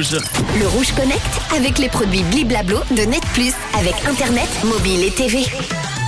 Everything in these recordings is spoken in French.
Rouge. Le Rouge Connect avec les produits Bliblablo de Net Plus avec Internet, mobile et TV.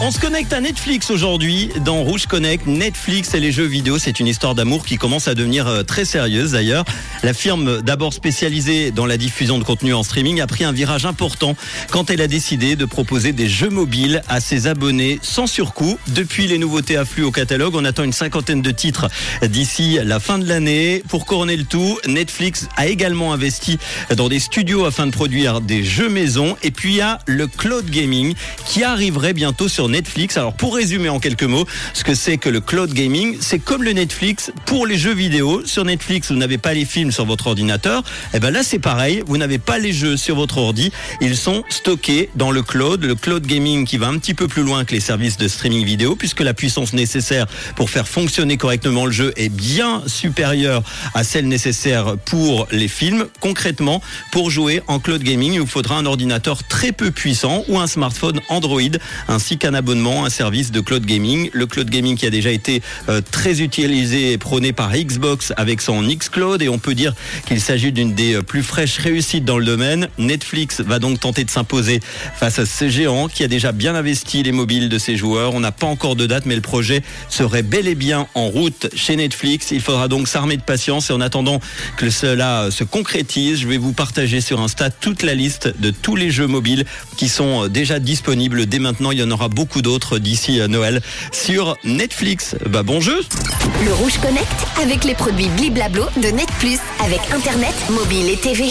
On se connecte à Netflix aujourd'hui dans Rouge Connect. Netflix et les jeux vidéo, c'est une histoire d'amour qui commence à devenir euh, très sérieuse d'ailleurs. La firme, d'abord spécialisée dans la diffusion de contenu en streaming, a pris un virage important quand elle a décidé de proposer des jeux mobiles à ses abonnés sans surcoût. Depuis les nouveautés affluent au catalogue, on attend une cinquantaine de titres d'ici la fin de l'année. Pour couronner le tout, Netflix a également investi dans des studios afin de produire des jeux maison. Et puis il y a le cloud gaming qui arriverait bientôt sur Netflix. Alors pour résumer en quelques mots, ce que c'est que le cloud gaming, c'est comme le Netflix pour les jeux vidéo. Sur Netflix, vous n'avez pas les films sur votre ordinateur. Et ben là c'est pareil, vous n'avez pas les jeux sur votre ordi, ils sont stockés dans le cloud, le cloud gaming qui va un petit peu plus loin que les services de streaming vidéo puisque la puissance nécessaire pour faire fonctionner correctement le jeu est bien supérieure à celle nécessaire pour les films. Concrètement, pour jouer en cloud gaming, il vous faudra un ordinateur très peu puissant ou un smartphone Android ainsi qu'un abonnement, un service de cloud gaming. Le cloud gaming qui a déjà été euh, très utilisé et prôné par Xbox avec son Xcloud et on peut dire qu'il s'agit d'une des euh, plus fraîches réussites dans le domaine. Netflix va donc tenter de s'imposer face à ce géant qui a déjà bien investi les mobiles de ses joueurs. On n'a pas encore de date mais le projet serait bel et bien en route chez Netflix. Il faudra donc s'armer de patience et en attendant que cela se concrétise, je vais vous partager sur Insta toute la liste de tous les jeux mobiles qui sont euh, déjà disponibles dès maintenant. Il y en aura beaucoup d'autres d'ici Noël sur Netflix. Bah bon jeu Le Rouge Connect avec les produits Bliblablo de Net avec Internet, mobile et TV.